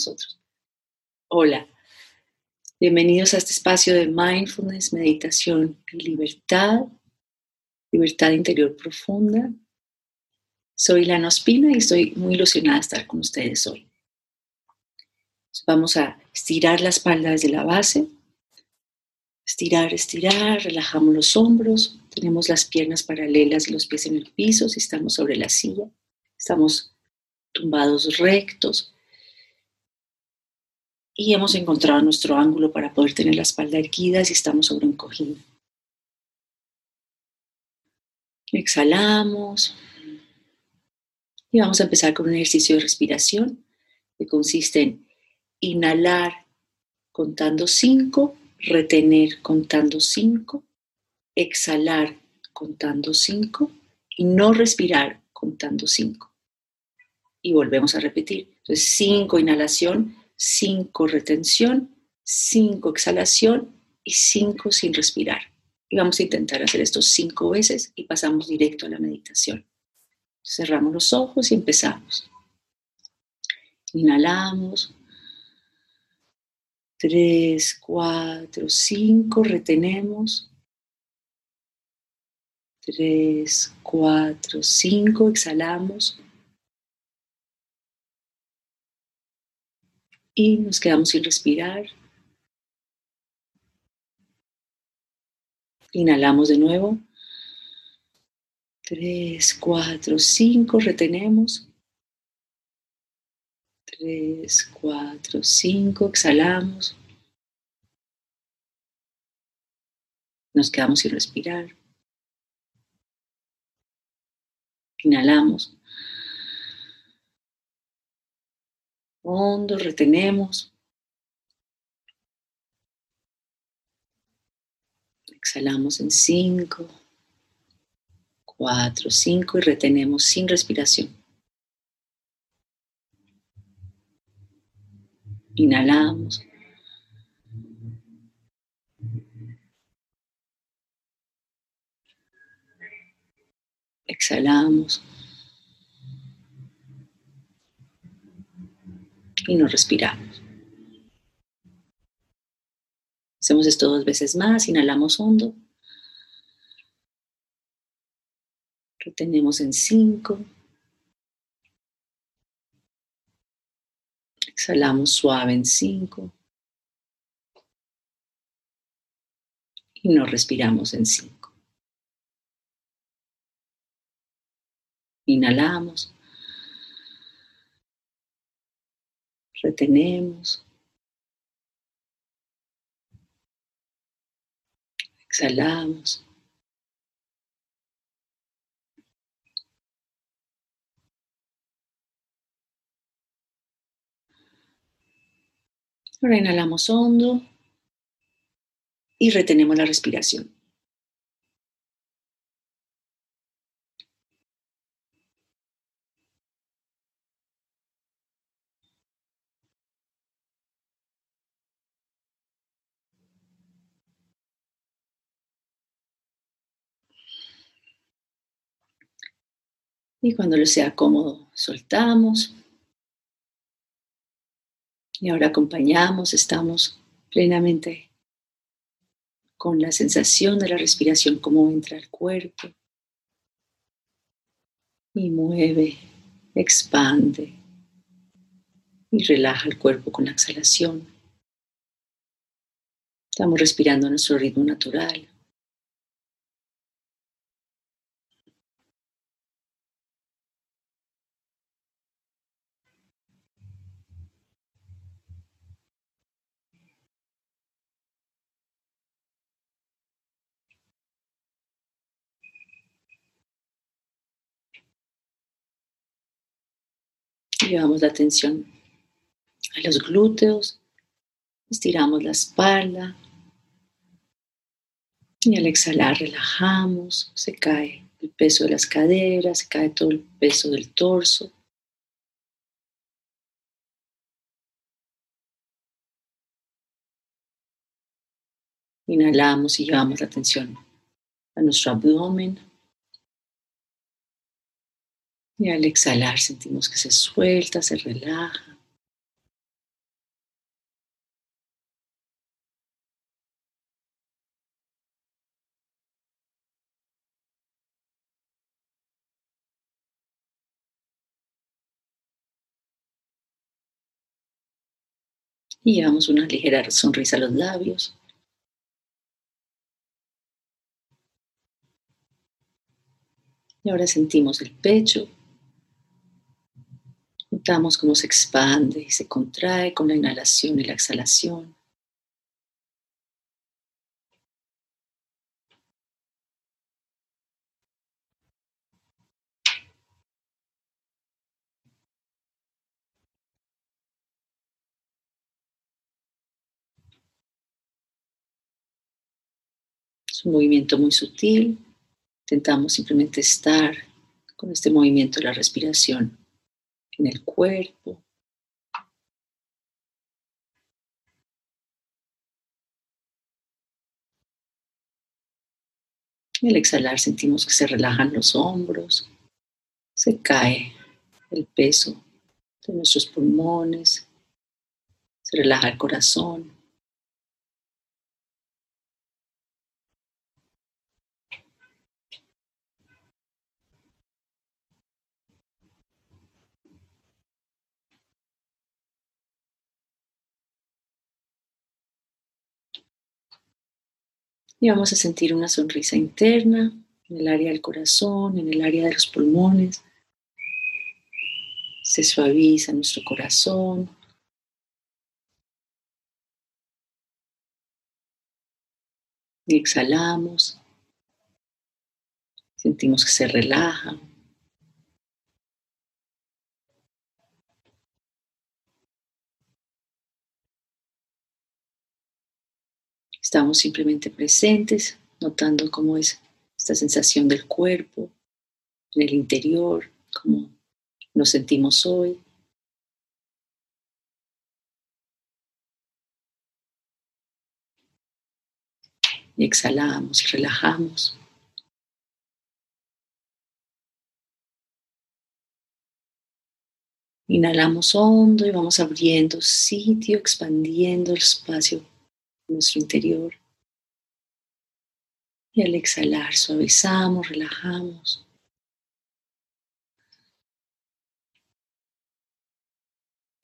nosotros. Hola, bienvenidos a este espacio de mindfulness, meditación y libertad, libertad interior profunda. Soy Lana Ospina y estoy muy ilusionada de estar con ustedes hoy. Vamos a estirar la espalda desde la base, estirar, estirar, relajamos los hombros, tenemos las piernas paralelas y los pies en el piso si estamos sobre la silla, estamos tumbados rectos y hemos encontrado nuestro ángulo para poder tener la espalda erguida si estamos sobre un cojín. Exhalamos y vamos a empezar con un ejercicio de respiración que consiste en inhalar contando 5, retener contando 5, exhalar contando 5 y no respirar contando 5. Y volvemos a repetir. Entonces, 5 inhalación, 5 retención, 5 exhalación y 5 sin respirar. Y vamos a intentar hacer esto 5 veces y pasamos directo a la meditación. Cerramos los ojos y empezamos. Inhalamos. 3, 4, 5, retenemos. 3, 4, 5, exhalamos. Nos quedamos sin respirar. Inhalamos de nuevo. 3, 4, 5, retenemos. 3, 4, 5, exhalamos. Nos quedamos sin respirar. Inhalamos. Hondo, retenemos. Exhalamos en 5, 4, 5 y retenemos sin respiración. Inhalamos. Exhalamos. Y nos respiramos. Hacemos esto dos veces más. Inhalamos hondo. Retenemos en cinco. Exhalamos suave en cinco. Y nos respiramos en cinco. Inhalamos. Retenemos. Exhalamos. Ahora inhalamos hondo y retenemos la respiración. Y cuando lo sea cómodo, soltamos. Y ahora acompañamos, estamos plenamente con la sensación de la respiración, cómo entra al cuerpo y mueve, expande y relaja el cuerpo con la exhalación. Estamos respirando a nuestro ritmo natural. Llevamos la atención a los glúteos, estiramos la espalda y al exhalar relajamos, se cae el peso de las caderas, se cae todo el peso del torso. Inhalamos y llevamos la atención a nuestro abdomen. Y al exhalar sentimos que se suelta, se relaja. Y llevamos una ligera sonrisa a los labios. Y ahora sentimos el pecho, Notamos cómo se expande y se contrae con la inhalación y la exhalación. Es un movimiento muy sutil. Intentamos simplemente estar con este movimiento de la respiración en el cuerpo. Y al exhalar sentimos que se relajan los hombros, se cae el peso de nuestros pulmones, se relaja el corazón. Y vamos a sentir una sonrisa interna en el área del corazón, en el área de los pulmones. Se suaviza nuestro corazón. Y exhalamos. Sentimos que se relaja. Estamos simplemente presentes, notando cómo es esta sensación del cuerpo, en el interior, cómo nos sentimos hoy. Y exhalamos y relajamos. Inhalamos hondo y vamos abriendo sitio, expandiendo el espacio nuestro interior. Y al exhalar suavizamos, relajamos.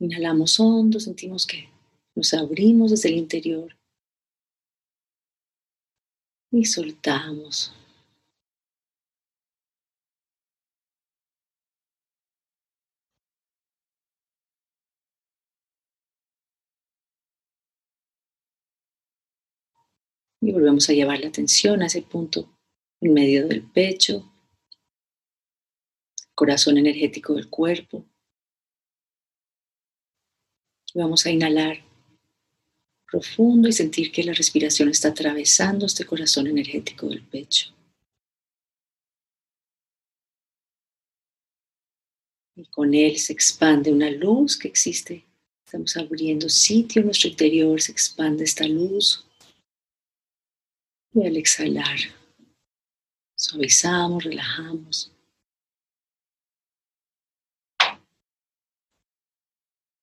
Inhalamos hondo, sentimos que nos abrimos desde el interior. Y soltamos. Y volvemos a llevar la atención a ese punto en medio del pecho, corazón energético del cuerpo. Y vamos a inhalar profundo y sentir que la respiración está atravesando este corazón energético del pecho. Y con él se expande una luz que existe. Estamos abriendo sitio en nuestro interior, se expande esta luz y al exhalar, suavizamos, relajamos.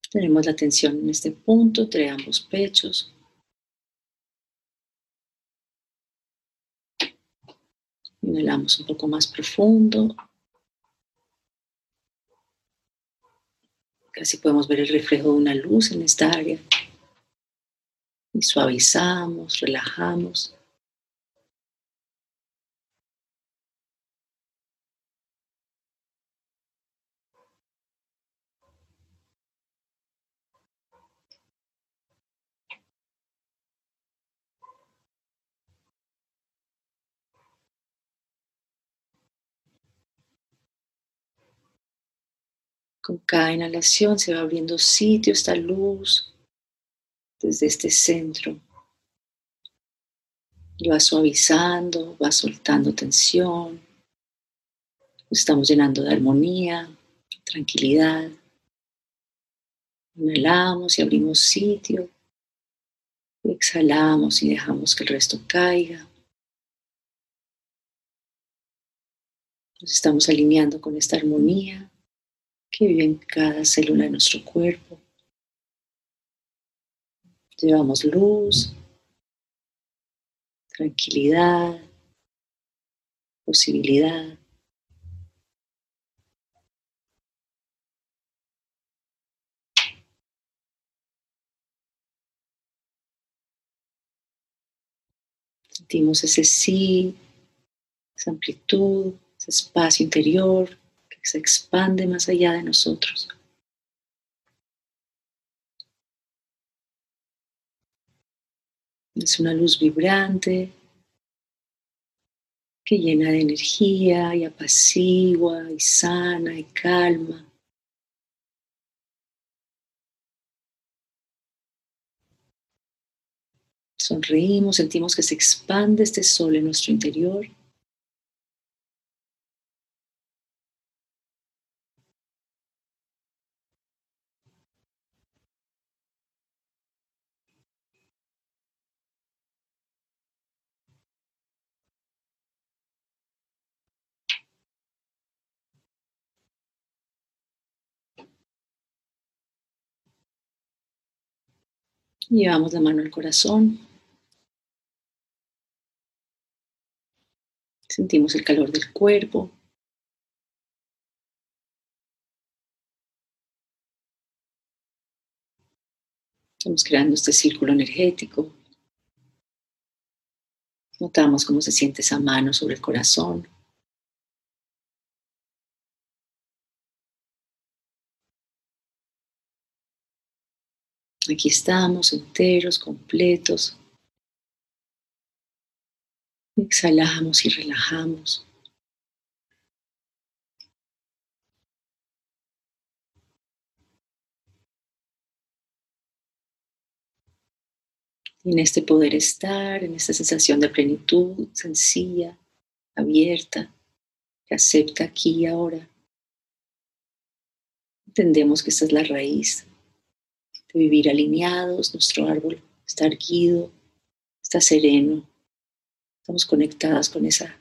Tenemos la tensión en este punto entre ambos pechos. Inhalamos un poco más profundo. Casi podemos ver el reflejo de una luz en esta área. Y suavizamos, relajamos. Con cada inhalación se va abriendo sitio esta luz desde este centro. Y va suavizando, va soltando tensión. estamos llenando de armonía, tranquilidad. Inhalamos y abrimos sitio. exhalamos y dejamos que el resto caiga. Nos estamos alineando con esta armonía que vive en cada célula de nuestro cuerpo. Llevamos luz, tranquilidad, posibilidad. Sentimos ese sí, esa amplitud, ese espacio interior se expande más allá de nosotros. Es una luz vibrante que llena de energía y apacigua y sana y calma. Sonreímos, sentimos que se expande este sol en nuestro interior. Llevamos la mano al corazón. Sentimos el calor del cuerpo. Estamos creando este círculo energético. Notamos cómo se siente esa mano sobre el corazón. Aquí estamos enteros, completos. Exhalamos y relajamos. en este poder estar, en esta sensación de plenitud sencilla, abierta, que acepta aquí y ahora. Entendemos que esta es la raíz de vivir alineados, nuestro árbol está erguido, está sereno, estamos conectadas con esa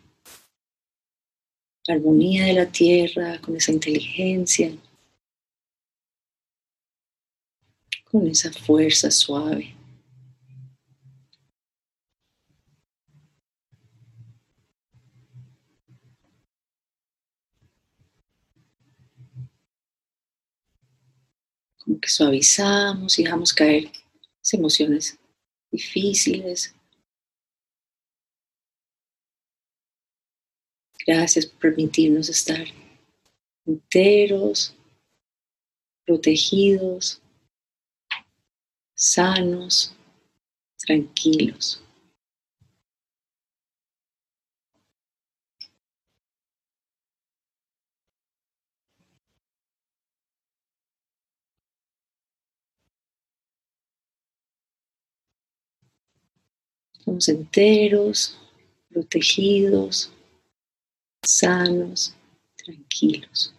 armonía de la tierra, con esa inteligencia, con esa fuerza suave. Que suavizamos y dejamos caer las emociones difíciles, Gracias por permitirnos estar enteros, protegidos, sanos, tranquilos. Estamos enteros, protegidos, sanos, tranquilos.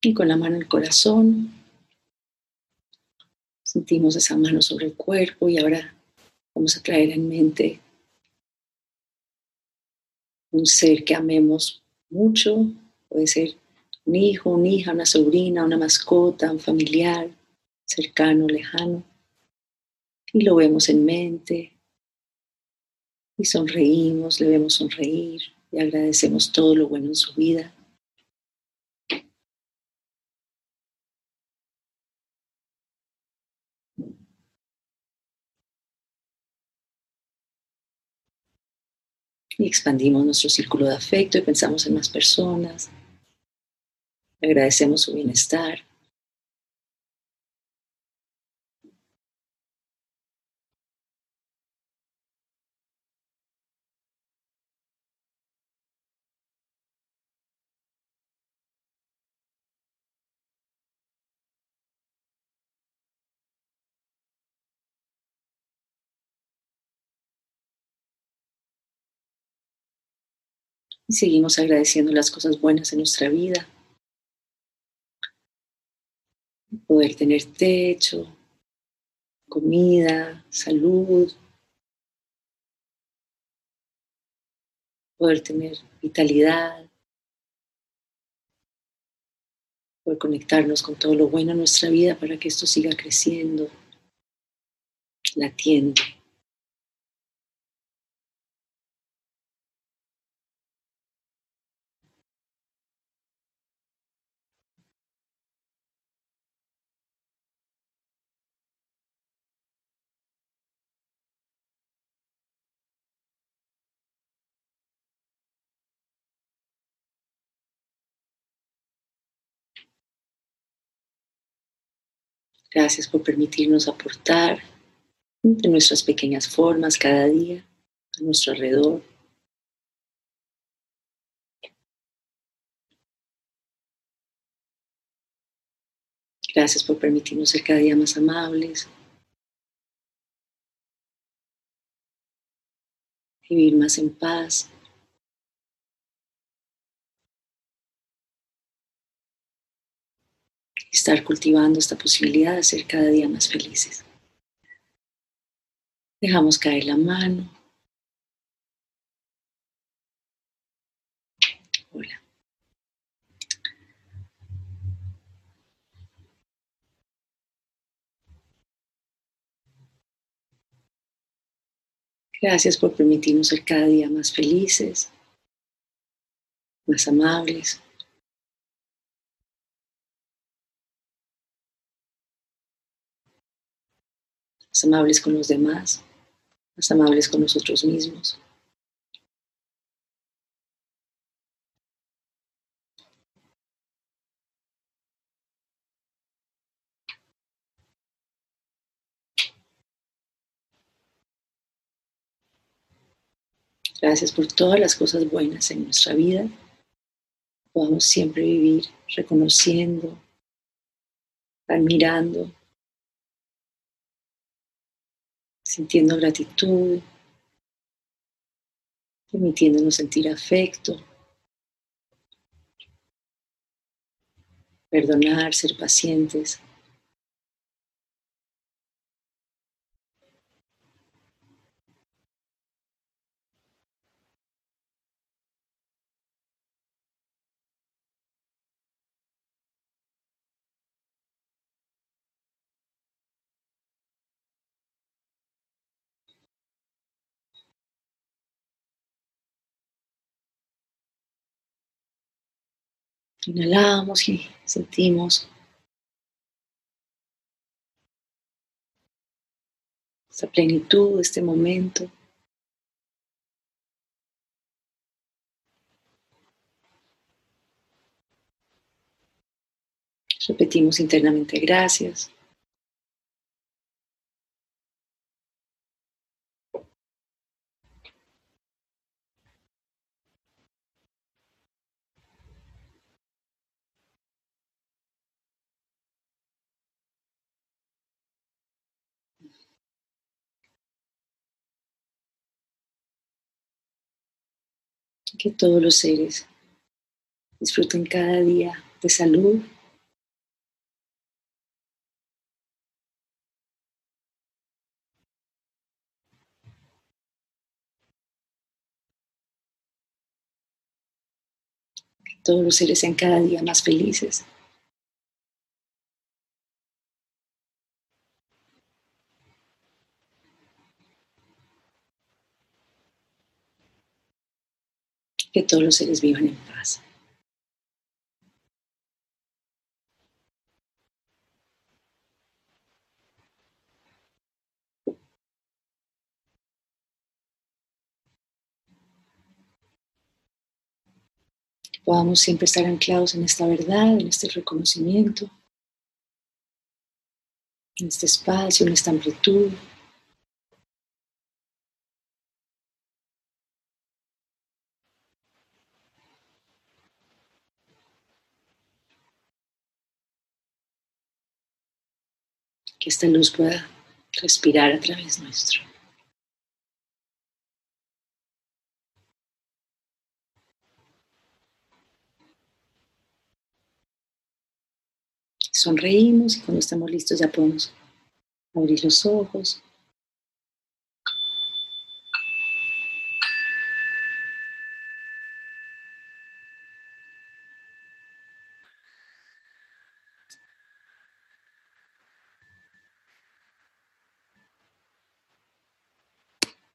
Y con la mano en el corazón, sentimos esa mano sobre el cuerpo y ahora Vamos a traer en mente un ser que amemos mucho, puede ser un hijo, una hija, una sobrina, una mascota, un familiar cercano, lejano. Y lo vemos en mente y sonreímos, le vemos sonreír y agradecemos todo lo bueno en su vida. Y expandimos nuestro círculo de afecto y pensamos en más personas. Agradecemos su bienestar. Y seguimos agradeciendo las cosas buenas en nuestra vida. Poder tener techo, comida, salud, poder tener vitalidad, Poder conectarnos con todo lo bueno en nuestra vida para que esto siga creciendo, latiendo. Gracias por permitirnos aportar de nuestras pequeñas formas cada día a nuestro alrededor. Gracias por permitirnos ser cada día más amables. Vivir más en paz. Estar cultivando esta posibilidad de ser cada día más felices. Dejamos caer la mano. Hola. Gracias por permitirnos ser cada día más felices, más amables. Amables con los demás, más amables con nosotros mismos. Gracias por todas las cosas buenas en nuestra vida. Podamos siempre vivir reconociendo, admirando sintiendo gratitud, permitiéndonos sentir afecto, perdonar, ser pacientes. Inhalamos y sentimos esta plenitud, este momento. Repetimos internamente gracias. Que todos los seres disfruten cada día de salud, que todos los seres sean cada día más felices. Que todos los seres vivan en paz. podamos siempre estar anclados en esta verdad, en este reconocimiento, en este espacio, en esta amplitud. Que esta luz pueda respirar a través nuestro. Sonreímos y cuando estamos listos ya podemos abrir los ojos.